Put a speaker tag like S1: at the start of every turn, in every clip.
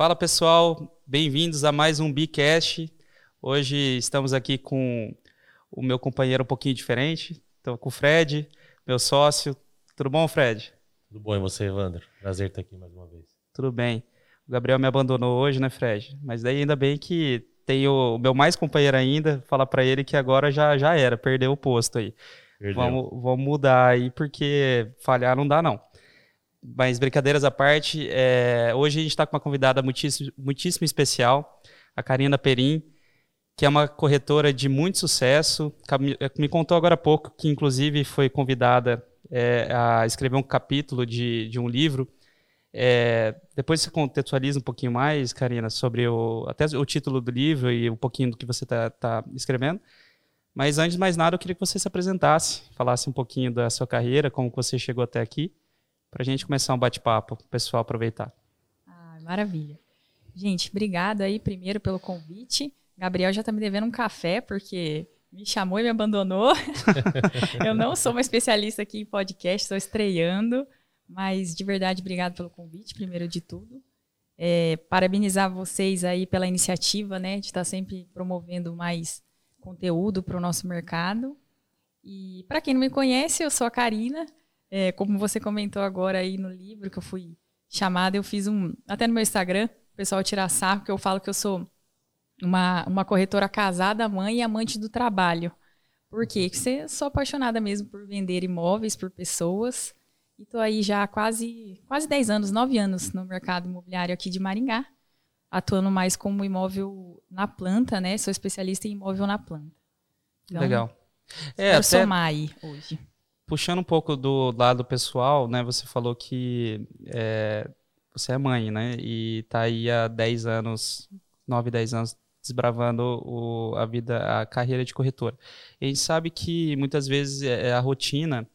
S1: Fala pessoal, bem-vindos a mais um Bicast. Hoje estamos aqui com o meu companheiro um pouquinho diferente. Estou com o Fred, meu sócio. Tudo bom, Fred?
S2: Tudo bom e você, Evandro? Prazer estar aqui mais uma vez.
S1: Tudo bem. O Gabriel me abandonou hoje, né, Fred? Mas daí ainda bem que tem o, meu mais companheiro ainda. Falar para ele que agora já, já era, perdeu o posto aí. Vamos, vamos mudar aí, porque falhar não dá, não. Mas brincadeiras à parte, é, hoje a gente está com uma convidada muitíssimo, muitíssimo especial, a Karina Perim, que é uma corretora de muito sucesso. Me contou agora há pouco que, inclusive, foi convidada é, a escrever um capítulo de, de um livro. É, depois você contextualiza um pouquinho mais, Karina, sobre o, até o título do livro e um pouquinho do que você está tá escrevendo. Mas antes de mais nada, eu queria que você se apresentasse, falasse um pouquinho da sua carreira, como você chegou até aqui, para a gente começar um bate-papo, o pessoal aproveitar.
S3: Ah, maravilha. Gente, obrigado aí primeiro pelo convite. Gabriel já está me devendo um café, porque me chamou e me abandonou. eu não sou uma especialista aqui em podcast, estou estreando, mas de verdade, obrigado pelo convite, primeiro de tudo. É, parabenizar vocês aí pela iniciativa, né, de estar tá sempre promovendo mais conteúdo para o nosso mercado. E para quem não me conhece, eu sou a Karina. É, como você comentou agora aí no livro que eu fui chamada, eu fiz um. Até no meu Instagram, o pessoal tirar sarro, que eu falo que eu sou uma, uma corretora casada, mãe e amante do trabalho. Por quê? Porque você sou apaixonada mesmo por vender imóveis, por pessoas. E estou aí já há quase, quase 10 anos, 9 anos no mercado imobiliário aqui de Maringá atuando mais como imóvel na planta, né? Sou especialista em imóvel na planta.
S1: Então, Legal.
S3: É, até somar aí hoje.
S1: Puxando um pouco do lado pessoal, né? Você falou que é, você é mãe, né? E tá aí há 10 anos, 9, 10 anos desbravando o, a vida, a carreira de corretora. E a gente sabe que muitas vezes é, é a rotina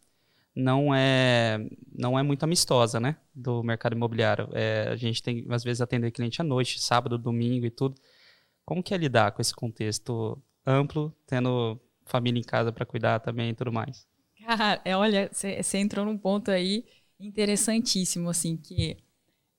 S1: não é não é muito amistosa, né, do mercado imobiliário. É, a gente tem às vezes atender cliente à noite, sábado, domingo e tudo. Como que é lidar com esse contexto amplo, tendo família em casa para cuidar também e tudo mais?
S3: É, olha, você entrou num ponto aí interessantíssimo, assim, que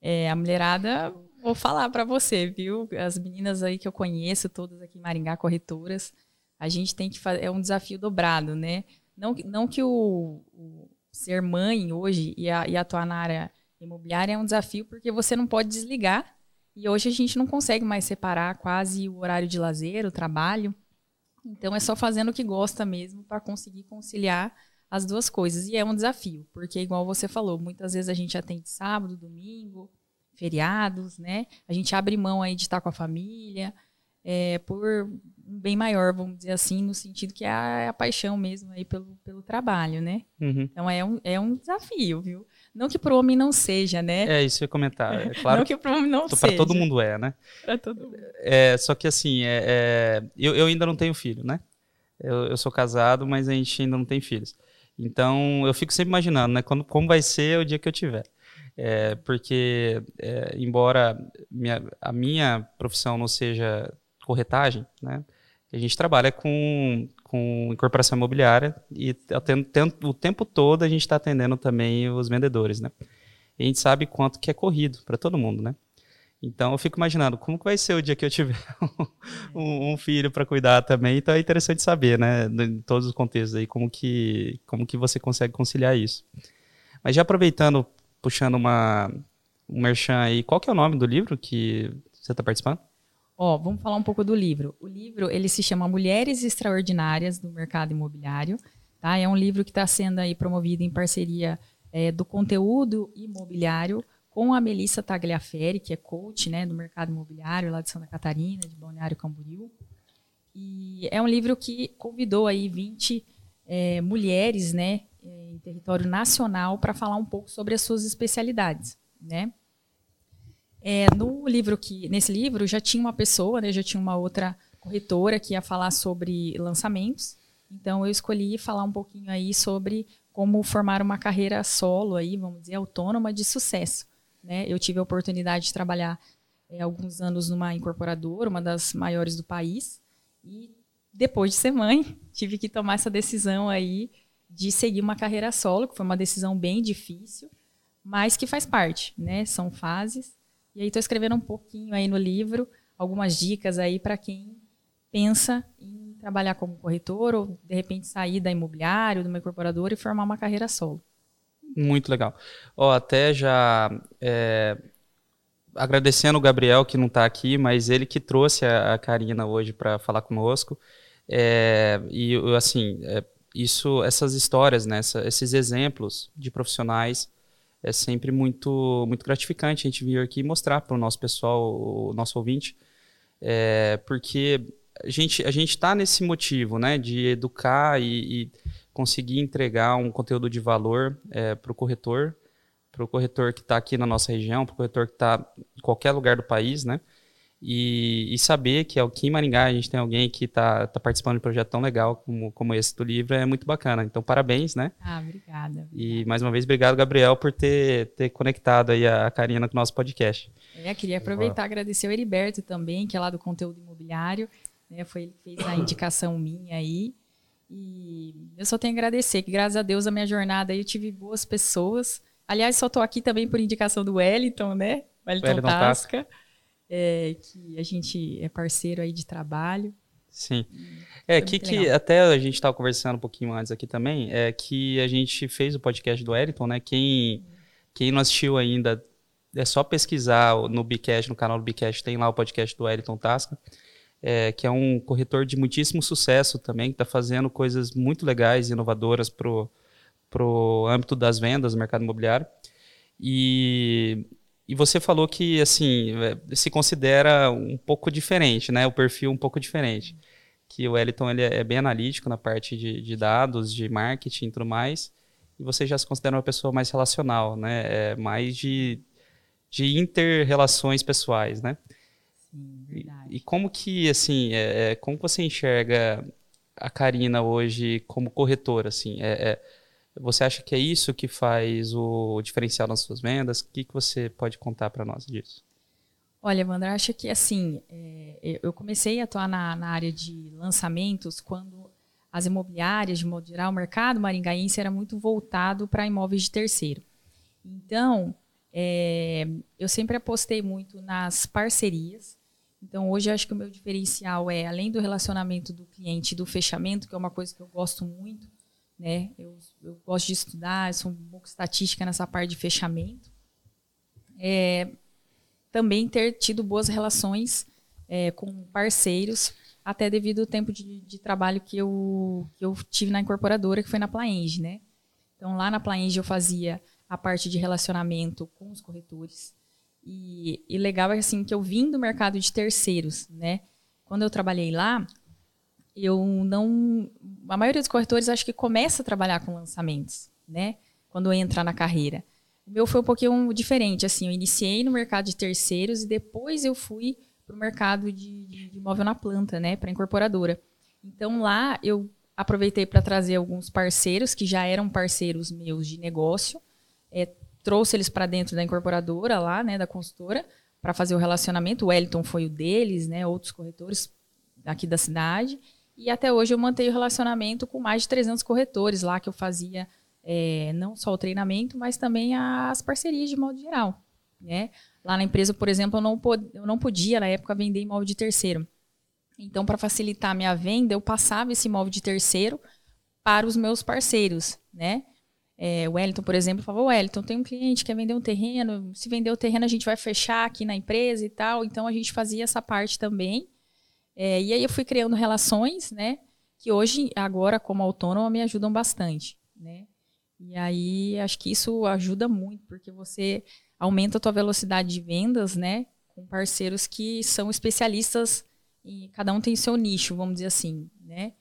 S3: é, a mulherada, vou falar para você, viu? As meninas aí que eu conheço, todas aqui em Maringá, corretoras, a gente tem que fazer, é um desafio dobrado, né? Não, não que o, o ser mãe hoje e, a, e, atuar na área imobiliária é um desafio, porque você não pode desligar. E hoje a gente não consegue mais separar quase o horário de lazer, o trabalho. Então é só fazendo o que gosta mesmo para conseguir conciliar as duas coisas. E é um desafio, porque igual você falou, muitas vezes a gente atende sábado, domingo, feriados, né? A gente abre mão aí de estar com a família, é, por um bem maior, vamos dizer assim, no sentido que é a, é a paixão mesmo aí pelo, pelo trabalho, né?
S1: Uhum.
S3: Então é um, é um desafio, viu? Não que para o homem não seja, né?
S1: É, isso eu ia comentar. É claro
S3: não que para o homem não seja.
S1: Para todo mundo é, né?
S3: Para todo mundo.
S1: É, só que assim, é, é, eu, eu ainda não tenho filho, né? Eu, eu sou casado, mas a gente ainda não tem filhos. Então eu fico sempre imaginando, né? Quando, como vai ser o dia que eu tiver. É, porque, é, embora minha, a minha profissão não seja corretagem, né? A gente trabalha com, com incorporação imobiliária e o tempo todo a gente está atendendo também os vendedores, né? E a gente sabe quanto que é corrido para todo mundo, né? Então eu fico imaginando como que vai ser o dia que eu tiver um, um filho para cuidar também. Então é interessante saber, né, em todos os contextos aí como que como que você consegue conciliar isso. Mas já aproveitando, puxando uma um merchan aí, qual que é o nome do livro que você está participando?
S3: Ó, vamos falar um pouco do livro. O livro ele se chama Mulheres Extraordinárias do Mercado Imobiliário. Tá? É um livro que está sendo aí promovido em parceria é, do conteúdo imobiliário com a Melissa Tagliaferri, que é coach né, do mercado imobiliário lá de Santa Catarina, de Balneário Camboriú. E é um livro que convidou aí 20 é, mulheres né, é, em território nacional para falar um pouco sobre as suas especialidades. Né? É, no livro que, nesse livro já tinha uma pessoa, né, já tinha uma outra corretora que ia falar sobre lançamentos. Então eu escolhi falar um pouquinho aí sobre como formar uma carreira solo aí, vamos dizer, autônoma de sucesso. Né? Eu tive a oportunidade de trabalhar é, alguns anos numa incorporadora, uma das maiores do país, e depois de ser mãe, tive que tomar essa decisão aí de seguir uma carreira solo, que foi uma decisão bem difícil, mas que faz parte, né? São fases. E aí estou escrevendo um pouquinho aí no livro, algumas dicas aí para quem pensa em trabalhar como corretor ou de repente sair da imobiliário, do meu incorporador e formar uma carreira solo.
S1: Muito legal. Ó, até já é, agradecendo o Gabriel que não está aqui, mas ele que trouxe a, a Karina hoje para falar conosco. É, e assim, é, isso, essas histórias, né, essa, esses exemplos de profissionais é sempre muito, muito gratificante a gente vir aqui mostrar para o nosso pessoal, o nosso ouvinte, é, porque a gente a gente está nesse motivo, né, de educar e, e conseguir entregar um conteúdo de valor é, para o corretor para o corretor que está aqui na nossa região, para o corretor que está em qualquer lugar do país, né? E, e, saber que aqui em Maringá a gente tem alguém que está tá participando de um projeto tão legal como, como esse do livro é muito bacana. Então, parabéns, né?
S3: Ah, obrigada. obrigada.
S1: E mais uma vez, obrigado, Gabriel, por ter, ter conectado aí a Karina com o nosso podcast.
S3: É, queria aproveitar e agradecer o Heriberto também, que é lá do conteúdo imobiliário. Né? Foi ele que fez a indicação minha aí. E eu só tenho a agradecer, que graças a Deus a minha jornada aí eu tive boas pessoas Aliás, só estou aqui também por indicação do Wellington, né? Wellington, Wellington Tasca, é, que a gente é parceiro aí de trabalho.
S1: Sim. É, que, que até a gente estava conversando um pouquinho antes aqui também, é que a gente fez o podcast do Wellington, né? Quem, quem não assistiu ainda, é só pesquisar no Bicast, no canal do Bicast, tem lá o podcast do Wellington Tasca, é, que é um corretor de muitíssimo sucesso também, que está fazendo coisas muito legais e inovadoras para o âmbito das vendas do mercado imobiliário. E, e você falou que assim é, se considera um pouco diferente, né? O perfil um pouco diferente. Que o Wellington ele é bem analítico na parte de, de dados, de marketing e tudo mais. E você já se considera uma pessoa mais relacional, né? É mais de, de inter-relações pessoais, né?
S3: Sim, verdade.
S1: E, e como que, assim, é, é, como você enxerga a Karina hoje como corretora, assim? É, é você acha que é isso que faz o diferencial nas suas vendas? O que, que você pode contar para nós disso?
S3: Olha, Wander, acho que assim, é, eu comecei a atuar na, na, área de lançamentos quando as imobiliárias, de modo geral, o mercado maringaense era muito voltado para imóveis de terceiro. Então, é, eu sempre apostei muito nas parcerias. Então, hoje, acho que o meu diferencial é, além do relacionamento do cliente do fechamento, que é uma coisa que eu gosto muito, né? Eu, eu gosto de estudar, sou um pouco estatística nessa parte de fechamento. É, também ter tido boas relações é, com parceiros, até devido ao tempo de, de, trabalho que eu, que eu tive na incorporadora, que foi na Plaenge, né? Então, lá na Plaenge eu fazia a parte de relacionamento com os corretores. E, e legal é assim que eu vim do mercado de terceiros, né? Quando eu trabalhei lá, eu não. A maioria dos corretores acho que começa a trabalhar com lançamentos, né? Quando entra na carreira. O meu foi um pouquinho diferente, assim, eu iniciei no mercado de terceiros e depois eu fui para o mercado de, de, imóvel na planta, né, para incorporadora. Então lá eu aproveitei para trazer alguns parceiros que já eram parceiros meus de negócio, é, trouxe eles para dentro da incorporadora lá, né, da consultora, para fazer o relacionamento. O Wellington foi o deles, né, outros corretores aqui da cidade. E até hoje eu mantenho relacionamento com mais de 300 corretores lá que eu fazia é, não só o treinamento, mas também as parcerias de modo geral. Né? Lá na empresa, por exemplo, eu não, pod eu não podia, na época, vender imóvel de terceiro. Então, para facilitar a minha venda, eu passava esse imóvel de terceiro para os meus parceiros, né? É, o Wellington, por exemplo, falou, Wellington, tem um cliente que quer vender um terreno, se vender o terreno a gente vai fechar aqui na empresa e tal. Então, a gente fazia essa parte também. É, e aí eu fui criando relações, né? Que hoje, agora, como autônoma, me ajudam bastante, né? E aí, acho que isso ajuda muito, porque você aumenta a tua velocidade de vendas, né? Com parceiros que são especialistas e cada um tem seu nicho, vamos dizer assim, né?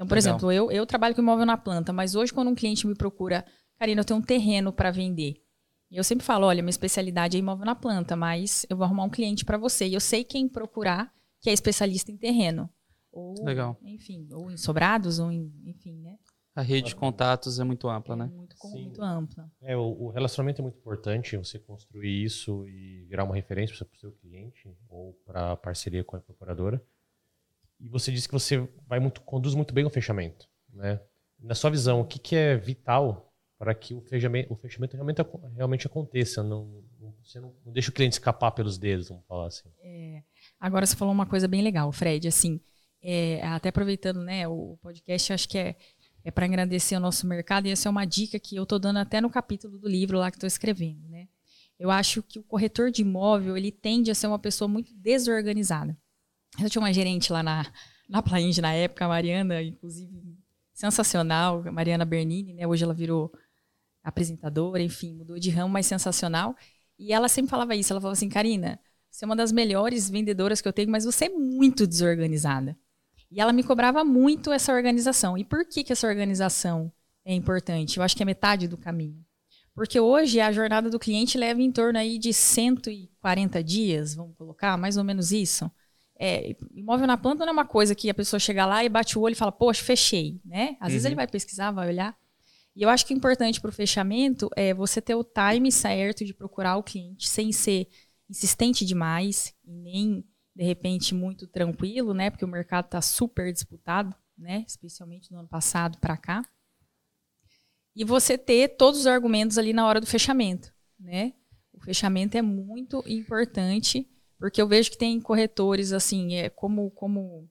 S3: Então, por Legal. exemplo, eu, eu trabalho com imóvel na planta, mas hoje quando um cliente me procura, Karina, eu tenho um terreno para vender. E eu sempre falo, olha, minha especialidade é imóvel na planta, mas eu vou arrumar um cliente para você. E eu sei quem procurar que é especialista em terreno. Ou,
S1: Legal.
S3: Enfim, ou em sobrados, ou em, enfim, né?
S1: A rede de contatos é muito ampla,
S3: é
S1: né?
S3: Muito, muito ampla.
S2: É, o, o, relacionamento é muito importante, você construir isso e virar uma referência para o seu cliente ou para a parceria com a incorporadora. E você disse que você vai muito, conduz muito bem o fechamento, né? Na sua visão, o que, que é vital para que o fechamento, o fechamento realmente, realmente aconteça no você não, não, deixa o cliente escapar pelos dedos, vamos falar assim.
S3: É, agora você falou uma coisa bem legal, Fred, assim, é, até aproveitando né, o podcast, acho que é, é para agradecer o nosso mercado, e essa é uma dica que eu estou dando até no capítulo do livro lá que estou escrevendo. Né? Eu acho que o corretor de imóvel ele tende a ser uma pessoa muito desorganizada. Eu tinha uma gerente lá na, na Plainge na época, a Mariana, inclusive, sensacional, Mariana Bernini, né? Hoje ela virou apresentadora, enfim, mudou de ramo, mas sensacional. E ela sempre falava isso, ela falava assim, Karina, você é uma das melhores vendedoras que eu tenho, mas você é muito desorganizada. E ela me cobrava muito essa organização. E por que, que essa organização é importante? Eu acho que é metade do caminho. Porque hoje a jornada do cliente leva em torno aí de 140 dias, vamos colocar, mais ou menos isso. É, imóvel na planta não é uma coisa que a pessoa chega lá e bate o olho e fala, poxa, fechei, né? Às uhum. vezes ele vai pesquisar, vai olhar. E eu acho que o importante para o fechamento é você ter o time certo de procurar o cliente sem ser insistente demais e nem de repente muito tranquilo, né? Porque o mercado está super disputado, né? Especialmente no ano passado para cá. E você ter todos os argumentos ali na hora do fechamento, né? O fechamento é muito importante, porque eu vejo que tem corretores assim, é como como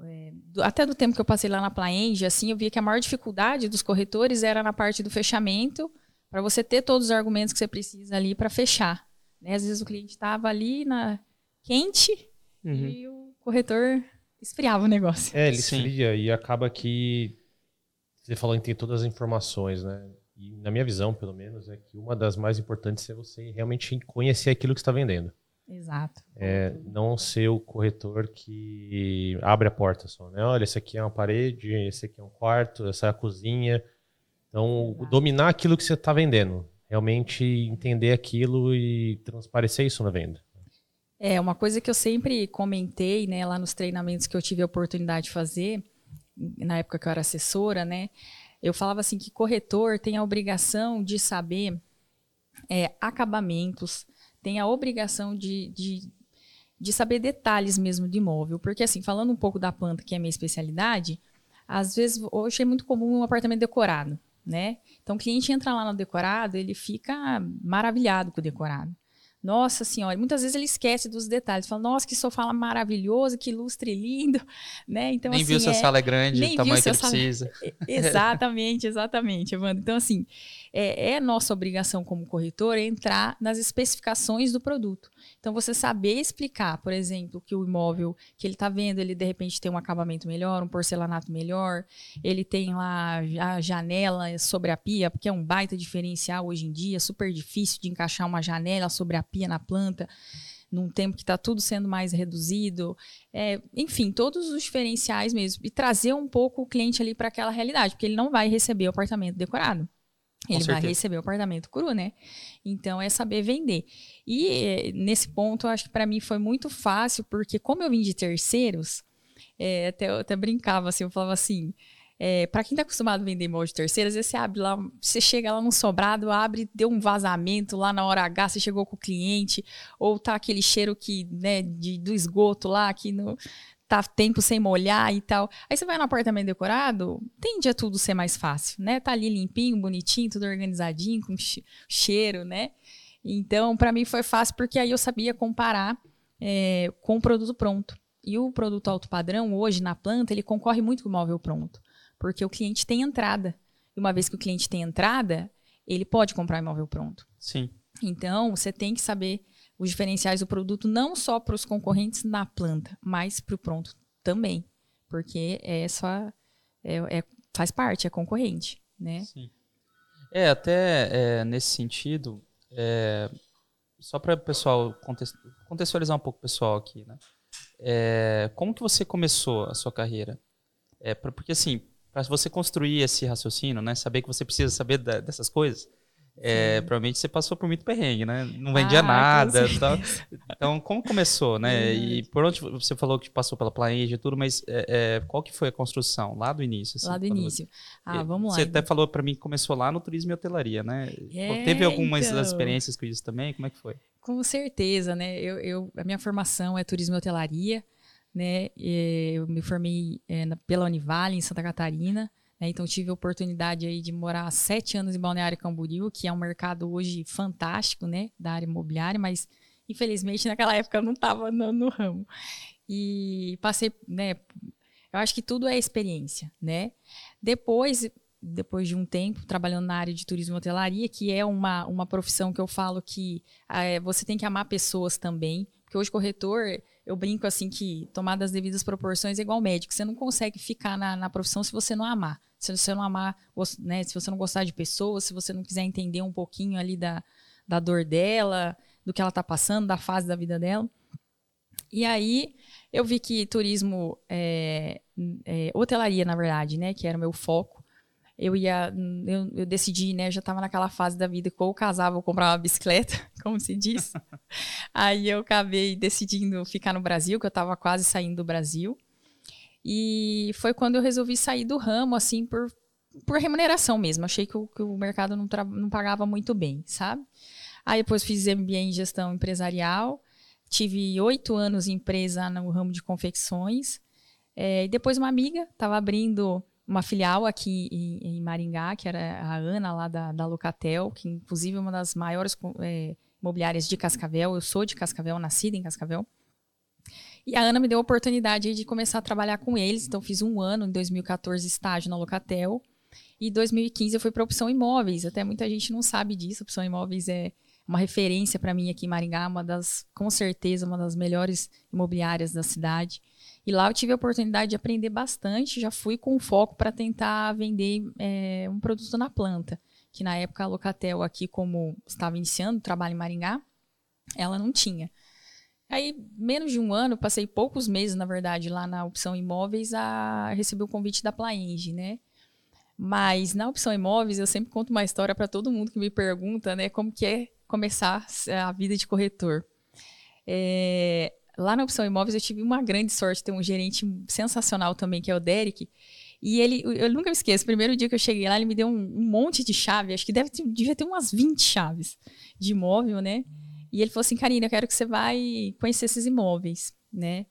S3: é, do, até do tempo que eu passei lá na Plaenge, assim, eu via que a maior dificuldade dos corretores era na parte do fechamento, para você ter todos os argumentos que você precisa ali para fechar. Né? Às vezes o cliente estava ali na quente uhum. e o corretor esfriava o negócio.
S2: É, ele esfria e acaba que você falou em ter todas as informações, né? E na minha visão, pelo menos, é que uma das mais importantes é você realmente conhecer aquilo que está vendendo.
S3: Exato.
S2: É, não ser o corretor que abre a porta só, né? Olha, esse aqui é uma parede, esse aqui é um quarto, essa é a cozinha. Então, Exato. dominar aquilo que você está vendendo. Realmente entender aquilo e transparecer isso na venda.
S3: É, uma coisa que eu sempre comentei, né, lá nos treinamentos que eu tive a oportunidade de fazer, na época que eu era assessora, né? Eu falava assim que corretor tem a obrigação de saber é, acabamentos, tem a obrigação de, de, de saber detalhes mesmo de imóvel. Porque, assim, falando um pouco da planta, que é a minha especialidade, às vezes, hoje é muito comum um apartamento decorado, né? Então, o cliente entra lá no decorado, ele fica maravilhado com o decorado. Nossa senhora, muitas vezes ele esquece dos detalhes, fala, nossa, que sofá maravilhoso, que lustre lindo, né?
S1: Então, nem assim, viu se é, a sala é grande, o tamanho que ele sala... precisa.
S3: Exatamente, exatamente, Evandro. Então, assim, é, é nossa obrigação como corretor entrar nas especificações do produto. Então, você saber explicar, por exemplo, que o imóvel que ele está vendo, ele de repente tem um acabamento melhor, um porcelanato melhor, ele tem lá a janela sobre a pia, porque é um baita diferencial hoje em dia, super difícil de encaixar uma janela sobre a pia na planta num tempo que está tudo sendo mais reduzido. É, enfim, todos os diferenciais mesmo. E trazer um pouco o cliente ali para aquela realidade, porque ele não vai receber o apartamento decorado. Ele vai receber o apartamento cru, né? Então é saber vender. E eh, nesse ponto, eu acho que para mim foi muito fácil, porque como eu vim de terceiros, é, até, eu até brincava assim, eu falava assim. É, para quem está acostumado a vender imóvel de terceiros, você abre lá, você chega lá no sobrado, abre, deu um vazamento lá na hora H, você chegou com o cliente, ou tá aquele cheiro que, né, de, do esgoto lá, que no, tá tempo sem molhar e tal. Aí você vai no apartamento decorado, tende a tudo ser mais fácil, né? Tá ali limpinho, bonitinho, tudo organizadinho, com cheiro, né? Então, para mim foi fácil porque aí eu sabia comparar é, com o produto pronto. E o produto alto padrão, hoje na planta, ele concorre muito com o móvel pronto, porque o cliente tem entrada. E uma vez que o cliente tem entrada, ele pode comprar imóvel pronto.
S1: Sim.
S3: Então, você tem que saber os diferenciais do produto não só para os concorrentes na planta, mas para o pronto também, porque é só é, é, faz parte, é concorrente, né? Sim.
S1: É até é, nesse sentido, é, só para o pessoal contextualizar um pouco o pessoal aqui, né? É, como que você começou a sua carreira? É, porque assim, para você construir esse raciocínio, né, saber que você precisa saber da, dessas coisas, é, provavelmente você passou por muito perrengue, né? Não vendia ah, nada. Tal. Então, como começou, né? E por onde você falou que passou pela planejamento e tudo, mas é, é, qual que foi a construção lá do início?
S3: Assim, lá do início. Você... Ah, vamos
S1: lá. Você então. até falou para mim que começou lá no turismo e hotelaria, né? É, Teve algumas então... experiências com isso também? Como é que foi?
S3: Com certeza, né? Eu, eu, a minha formação é turismo e hotelaria, né? Eu me formei é, pela Univale, em Santa Catarina Né? Então, tive a oportunidade aí de morar sete anos em Balneário Camboriú, que é um mercado hoje fantástico, né, da área imobiliária, mas infelizmente naquela época eu não estava no, no, ramo. E passei, né, eu acho que tudo é experiência, né? Depois, depois de um tempo trabalhando na área de turismo e hotelaria, que é uma, uma profissão que eu falo que é, você tem que amar pessoas também, porque hoje corretor, eu brinco assim que tomar das devidas proporções é igual médico. Você não consegue ficar na, na profissão se você não amar. Se você não amar, né, se você não gostar de pessoas, se você não quiser entender um pouquinho ali da, da dor dela, do que ela está passando, da fase da vida dela. E aí eu vi que turismo, é, é, hotelaria, na verdade, né, que era o meu foco, eu ia, eu, eu decidi, né, eu já estava naquela fase da vida que ou casava ou comprava uma bicicleta, como se diz. Aí eu acabei decidindo ficar no Brasil, que eu estava quase saindo do Brasil. E foi quando eu resolvi sair do ramo, assim, por, por remuneração mesmo. Achei que o, que o mercado não, não pagava muito bem, sabe? Aí depois fiz MBA em gestão empresarial. Tive oito anos em empresa no ramo de confecções. É, e depois uma amiga estava abrindo uma filial aqui em, em, Maringá, que era a Ana lá da, da Locatel, que inclusive é uma das maiores é, imobiliárias de Cascavel. Eu sou de Cascavel, nascida em Cascavel. E a Ana me deu a oportunidade de começar a trabalhar com eles. Então, fiz um ano, em 2014, estágio na Locatel. E em 2015 eu fui para a Opção Imóveis. Até muita gente não sabe disso. A Opção Imóveis é uma referência para mim aqui em Maringá, uma das, com certeza, uma das melhores imobiliárias da cidade. E lá eu tive a oportunidade de aprender bastante, já fui com foco para tentar vender é, um produto na planta, que na época a Locatel aqui, como estava iniciando o trabalho em Maringá, ela não tinha. Aí, menos de um ano, passei poucos meses, na verdade, lá na opção imóveis, a receber o convite da Plaenge, né? Mas na opção imóveis, eu sempre conto uma história para todo mundo que me pergunta, né, como que é começar a vida de corretor. É, lá na opção imóveis eu tive uma grande sorte ter um gerente sensacional também, que é o Derek. E ele, eu nunca me esqueço, o primeiro dia que eu cheguei lá, ele me deu um, um monte de chave, acho que deve ter, devia ter umas 20 chaves de imóvel, né? E ele falou assim, Karina, eu quero que você vai conhecer esses imóveis, né?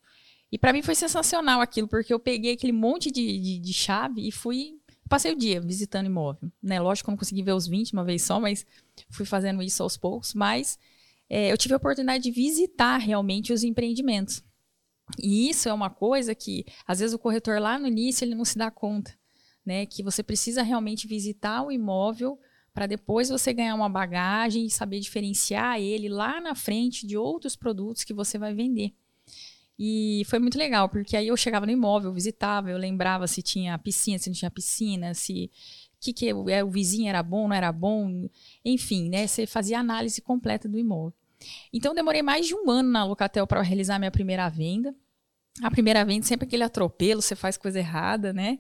S3: E para mim foi sensacional aquilo, porque eu peguei aquele monte de, de, de chave e fui passei o dia visitando imóvel, né? Lógico que eu não consegui ver os 20 uma vez só, mas fui fazendo isso aos poucos, mas é, eu tive a oportunidade de visitar realmente os empreendimentos. E isso é uma coisa que, às vezes, o corretor lá no início ele não se dá conta, né? Que você precisa realmente visitar o imóvel para depois você ganhar uma bagagem e saber diferenciar ele lá na frente de outros produtos que você vai vender. E foi muito legal, porque aí eu chegava no imóvel, visitava, eu lembrava se tinha piscina, se não tinha piscina, se que, que é, o vizinho era bom, não era bom, enfim, né? Você fazia análise completa do imóvel. Então, demorei mais de um ano na Locatel para realizar minha primeira venda. A primeira venda, sempre aquele atropelo, você faz coisa errada, né?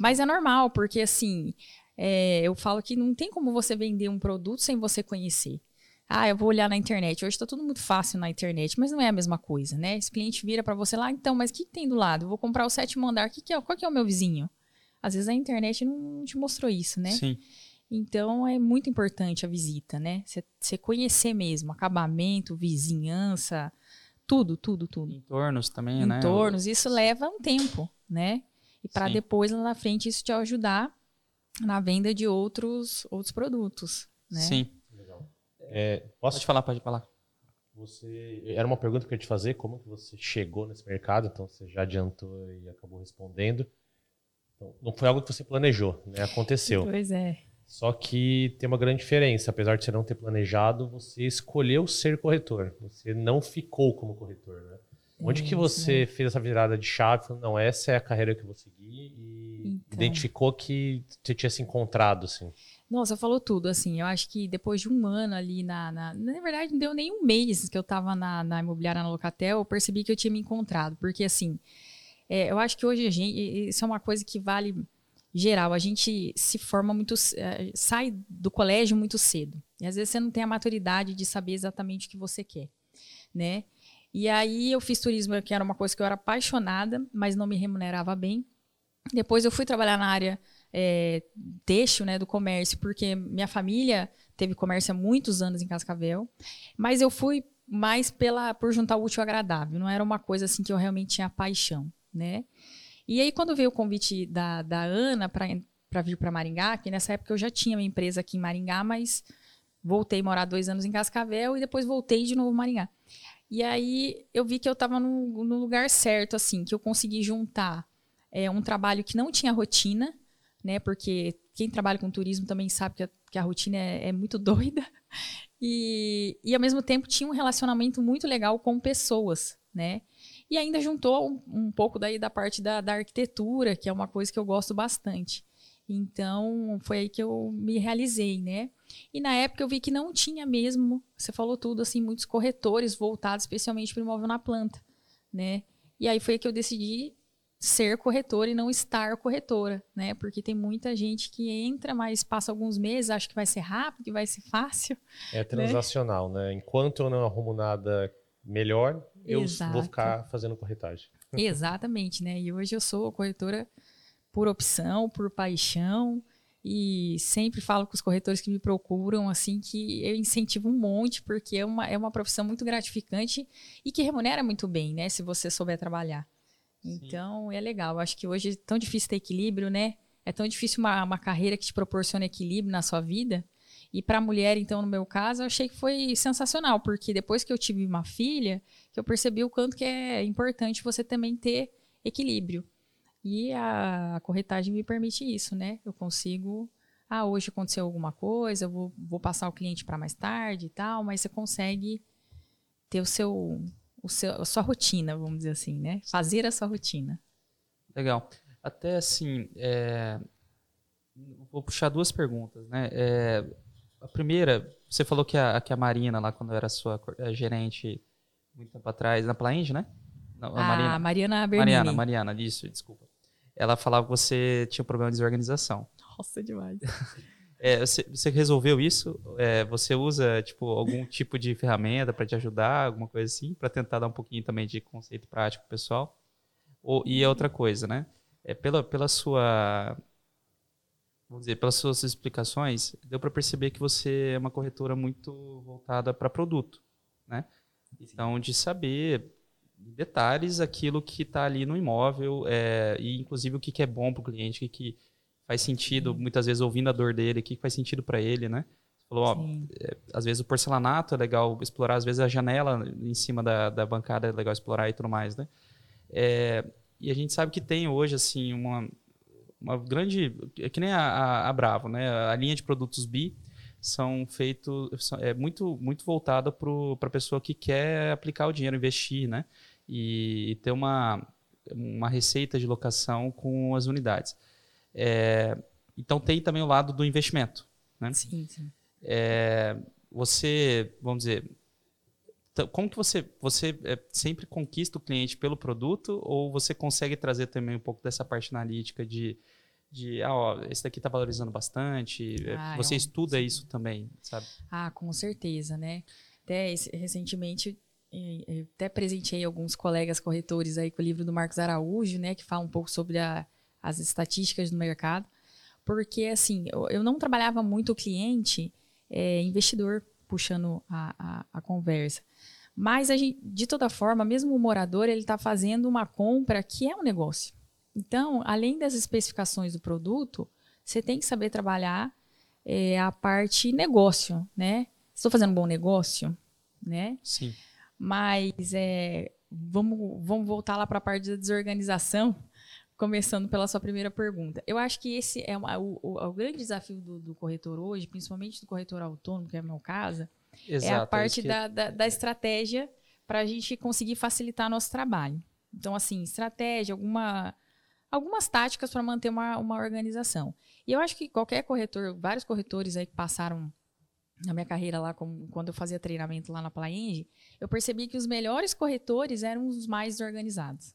S3: Mas é normal, porque assim, é, eu falo que não tem como você vender um produto sem você conhecer. Ah, eu vou olhar na internet. Hoje está tudo muito fácil na internet, mas não é a mesma coisa, né? Esse cliente vira para você lá, então, mas o que, que, tem do lado? Eu vou comprar o sétimo andar. Que que é, qual que é o meu vizinho? Às vezes a internet não te mostrou isso, né?
S1: Sim.
S3: Então é muito importante a visita, né? Você conhecer mesmo, acabamento, vizinhança, tudo, tudo, tudo.
S1: Entornos também,
S3: Entornos,
S1: né?
S3: Entornos, isso leva um tempo, né? E para depois lá na frente isso te ajudar na venda de outros outros produtos, né?
S1: Sim.
S2: Legal. É, posso
S1: pode falar, pode falar.
S2: Você era uma pergunta que eu ia te fazer, como que você chegou nesse mercado? Então você já adiantou e acabou respondendo. Então, não foi algo que você planejou, né? Aconteceu.
S3: Pois é.
S2: Só que tem uma grande diferença. Apesar de você não ter planejado, você escolheu ser corretor. Você não ficou como corretor, né? Onde que você fez essa virada de chave? Não, essa é a carreira que eu vou seguir e então. identificou que você tinha se encontrado, assim.
S3: Nossa, falou tudo, assim. Eu acho que depois de um ano ali na. Na, na verdade, não deu nem um mês que eu estava na, na imobiliária na Locatel, eu percebi que eu tinha me encontrado. Porque, assim, é, eu acho que hoje a gente, isso é uma coisa que vale geral. A gente se forma muito, é, sai do colégio muito cedo. E às vezes você não tem a maturidade de saber exatamente o que você quer, né? E aí eu fiz turismo, que era uma coisa que eu era apaixonada, mas não me remunerava bem. Depois eu fui trabalhar na área é, né, do comércio, porque minha família teve comércio há muitos anos em Cascavel, mas eu fui mais pela por juntar o útil ao agradável, não era uma coisa assim que eu realmente tinha paixão né? E aí, quando veio o convite da, da Ana para vir para Maringá, que nessa época eu já tinha uma empresa aqui em Maringá, mas voltei a morar dois anos em Cascavel e depois voltei de novo Maringá. E aí eu vi que eu estava no, no, lugar certo, assim, que eu consegui juntar é, um trabalho que não tinha rotina, né? Porque quem trabalha com turismo também sabe que a, que a rotina é, é muito doida. E, e ao mesmo tempo tinha um relacionamento muito legal com pessoas, né? E ainda juntou um, um pouco daí da parte da, da arquitetura, que é uma coisa que eu gosto bastante. Então, foi aí que eu me realizei, né? E na época eu vi que não tinha mesmo, você falou tudo, assim, muitos corretores voltados especialmente para o imóvel na planta, né? E aí foi que eu decidi ser corretora e não estar corretora, né? Porque tem muita gente que entra, mas passa alguns meses, acha que vai ser rápido, que vai ser fácil.
S2: É né? transacional, né? né? Enquanto eu não arrumo nada melhor, eu Exato. vou ficar fazendo corretagem.
S3: Exatamente, né? E hoje eu sou corretora por opção, por paixão, e sempre falo com os corretores que me procuram, assim, que eu incentivo um monte, porque é uma, é uma profissão muito gratificante e que remunera muito bem, né? Se você souber trabalhar. Então, Sim. é legal. Eu acho que hoje é tão difícil ter equilíbrio, né? É tão difícil uma, uma carreira que te proporciona equilíbrio na sua vida. E para a mulher, então, no meu caso, eu achei que foi sensacional, porque depois que eu tive uma filha, que eu percebi o quanto que é importante você também ter equilíbrio. E a, a corretagem me permite isso, né? Eu consigo ah, hoje aconteceu alguma coisa, eu vou, vou passar o cliente para mais tarde e tal, mas você consegue ter o seu o seu, a sua rotina, vamos dizer assim, né? Fazer a sua rotina.
S1: Legal. Até assim, é... vou puxar duas perguntas, né? É... A primeira, você falou que a, que a Marina, lá quando era sua gerente, muito tempo atrás, na Plaenge, né?
S3: Não, a, Marina. Mariana
S1: Bernini. Mariana, Mariana, isso, desculpa. Ela falava que você tinha um problema de desorganização.
S3: Nossa, demais.
S1: É, você, você, resolveu isso? É, você usa tipo algum tipo de ferramenta para te ajudar, alguma coisa assim, para tentar dar um pouquinho também de conceito prático pessoal? Ou, e é outra coisa, né? É, pela, pela sua vamos dizer, pelas suas explicações, deu para perceber que você é uma corretora muito voltada para produto, né? Então, de saber detalhes aquilo que está ali no imóvel é, e inclusive o que, que é bom para o cliente, o que, que faz sentido, muitas vezes ouvindo a dor dele, o que faz sentido para ele, né? Você falou, ó, é, às vezes o porcelanato é legal explorar, às vezes a janela em cima da, da bancada é legal explorar e tudo mais, né? É, e a gente sabe que tem hoje, assim, uma, uma grande... É que nem a, a, a Bravo, né? A linha de produtos BI são feitos... É muito, muito voltada para a pessoa que quer aplicar o dinheiro, investir, né? E, e ter uma, uma receita de locação com as unidades. É, então tem também o lado do investimento. Né?
S3: Sim, sim.
S1: É, você, vamos dizer, como que você, você é, sempre conquista o cliente pelo produto ou você consegue trazer também um pouco dessa parte analítica de, de ah, ó, esse daqui está valorizando bastante, é, ah, você é um... estuda sim. isso também, sabe?
S3: Ah, com certeza, né? Até recentemente até presenteei alguns colegas corretores aí com o livro do Marcos Araújo, né, que fala um pouco sobre a as estatísticas do mercado, porque assim, eu, eu não trabalhava muito o cliente é, investidor puxando a, a, a conversa. Mas gente, de toda forma, mesmo o morador, ele está fazendo uma compra que é um negócio. Então, além das especificações do produto, você tem que saber trabalhar é, a parte negócio, né? Estou fazendo um bom negócio, né?
S1: Sim.
S3: Mas é, vamos, vamos voltar lá para a parte da desorganização, começando pela sua primeira pergunta. Eu acho que esse é uma, o, o, o, grande desafio do, do, corretor hoje, principalmente do corretor autônomo, que é o meu caso, Exato, é a parte é que... da, da, da estratégia para a gente conseguir facilitar nosso trabalho. Então, assim, estratégia, alguma, algumas táticas para manter uma, uma organização. E eu acho que qualquer corretor, vários corretores aí que passaram na minha carreira lá, como, quando eu fazia treinamento lá na Plaenge, eu percebi que os melhores corretores eram os mais organizados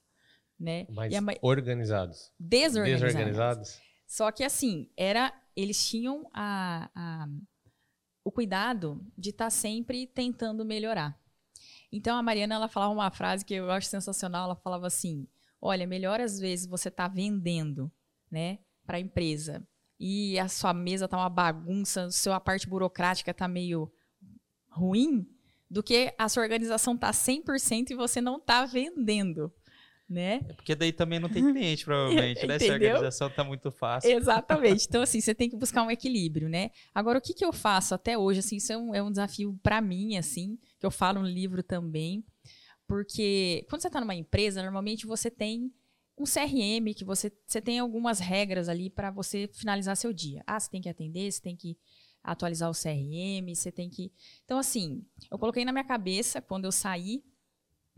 S3: né?
S2: Mais a... organizados.
S3: Desorganizados. Desorganizados. Só que assim, era eles tinham a, a o cuidado de estar tá sempre tentando melhorar. Então a Mariana ela falava uma frase que eu acho sensacional, ela falava assim: "Olha, melhor às vezes você tá vendendo, né, para a empresa e a sua mesa tá uma bagunça, a sua parte burocrática tá meio ruim, do que a sua organização tá 100% e você não tá vendendo né?
S1: É porque daí também não tem cliente, provavelmente, né? Se a organização tá muito fácil.
S3: Exatamente. Então, assim, você tem que buscar um equilíbrio, né? Agora, o que, que eu faço até hoje, assim, isso é um, é um desafio para mim, assim, que eu falo no livro também, porque quando você está numa empresa, normalmente você tem um CRM que você, você tem algumas regras ali para você finalizar seu dia. Ah, você tem que atender, você tem que atualizar o CRM, você tem que. Então, assim, eu coloquei na minha cabeça, quando eu saí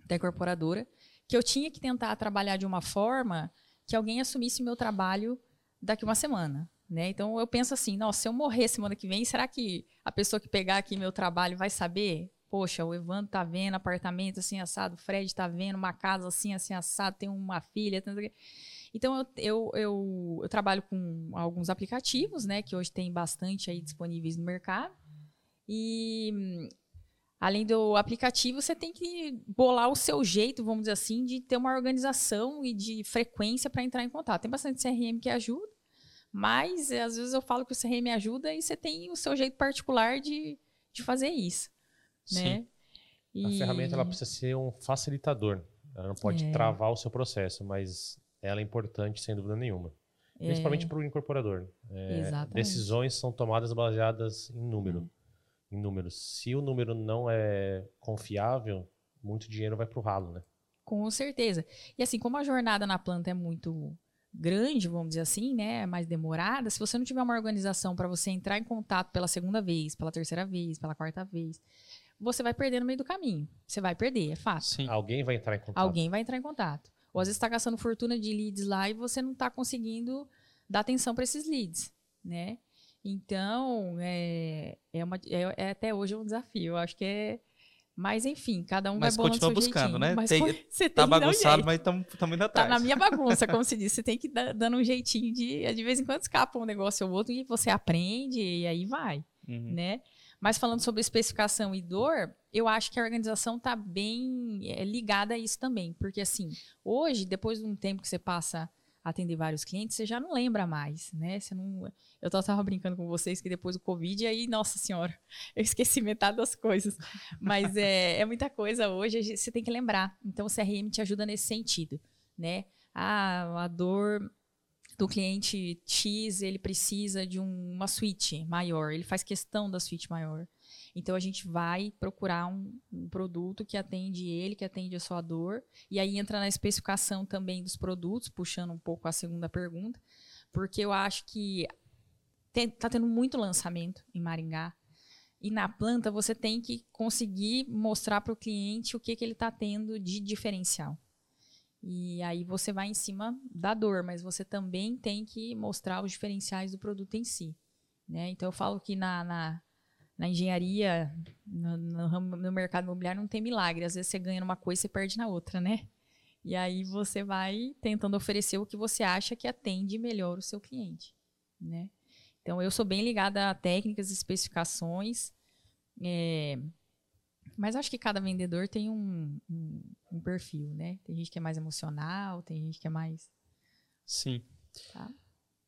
S3: da incorporadora, que eu tinha que tentar trabalhar de uma forma que alguém assumisse meu trabalho daqui uma semana. Né? Então eu penso assim, nossa, se eu morrer semana que vem, será que a pessoa que pegar aqui meu trabalho vai saber? Poxa, o Evandro tá vendo apartamento assim assado, o Fred tá vendo uma casa assim, assim assado, tem uma filha. Então eu, eu, eu, eu, trabalho com alguns aplicativos, né? Que hoje tem bastante aí disponíveis no mercado. E além do aplicativo, você tem que bolar o seu jeito, vamos dizer assim, de ter uma organização e de frequência para entrar em contato. Tem bastante CRM que ajuda, mas às vezes eu falo que o CRM ajuda e você tem o seu jeito particular de, de fazer isso. Sim. Né?
S2: E... A ferramenta ela precisa ser um facilitador. Ela não pode é. travar o seu processo, mas ela é importante sem dúvida nenhuma. É. Principalmente para o incorporador. É, decisões são tomadas baseadas em número. É. Em números. Se o número não é confiável, muito dinheiro vai para o ralo, né?
S3: Com certeza. E assim, como a jornada na planta é muito grande, vamos dizer assim, né, mais demorada, se você não tiver uma organização para você entrar em contato pela segunda vez, pela terceira vez, pela quarta vez, você vai perder no meio do caminho. Você vai perder, é fato.
S2: Sim. Alguém vai entrar em contato.
S3: Alguém vai entrar em contato. Ou às vezes está gastando fortuna de leads lá e você não está conseguindo dar atenção para esses leads, né? Então, é, é, uma, é, é, até hoje um desafio. Eu acho que é. Mas, enfim, cada um
S1: mas
S3: vai bolando
S1: continua buscando, jeitinho. né? Mas tem, você tá tem bagunçado, um mas estamos indo atrás.
S3: Tá na minha bagunça, como se diz. Você tem que ir dando um jeitinho de. De vez em quando escapa um negócio ou outro e você aprende e aí vai, uhum. né? Mas falando sobre especificação e dor, eu acho que a organização está bem é, ligada a isso também. Porque, assim, hoje, depois de um tempo que você passa atender vários clientes, você já não lembra mais, né? Você não... Eu estava brincando com vocês que depois do Covid, aí, nossa senhora, eu esqueci metade das coisas. Mas é, é muita coisa hoje, você tem que lembrar. Então, o CRM te ajuda nesse sentido, né? Ah, a dor do cliente X, ele precisa de um, uma suíte maior, ele faz questão da suíte maior. Então a gente vai procurar um, um, produto que atende ele, que atende a sua dor, e aí entra na especificação também dos produtos, puxando um pouco a segunda pergunta, porque eu acho que está tendo muito lançamento em Maringá. E na planta você tem que conseguir mostrar para o cliente o que, que ele está tendo de diferencial. E aí você vai em cima da dor, mas você também tem que mostrar os diferenciais do produto em si. Né? Então eu falo que na, na, na engenharia, no, no, no, mercado imobiliário, não tem milagre. Às vezes você ganha numa coisa e perde na outra, né? E aí você vai tentando oferecer o que você acha que atende melhor o seu cliente. Né? Então eu sou bem ligada a técnicas, especificações. É, mas acho que cada vendedor tem um, um, um, perfil, né? Tem gente que é mais emocional, tem gente que é mais.
S1: Sim. Tá?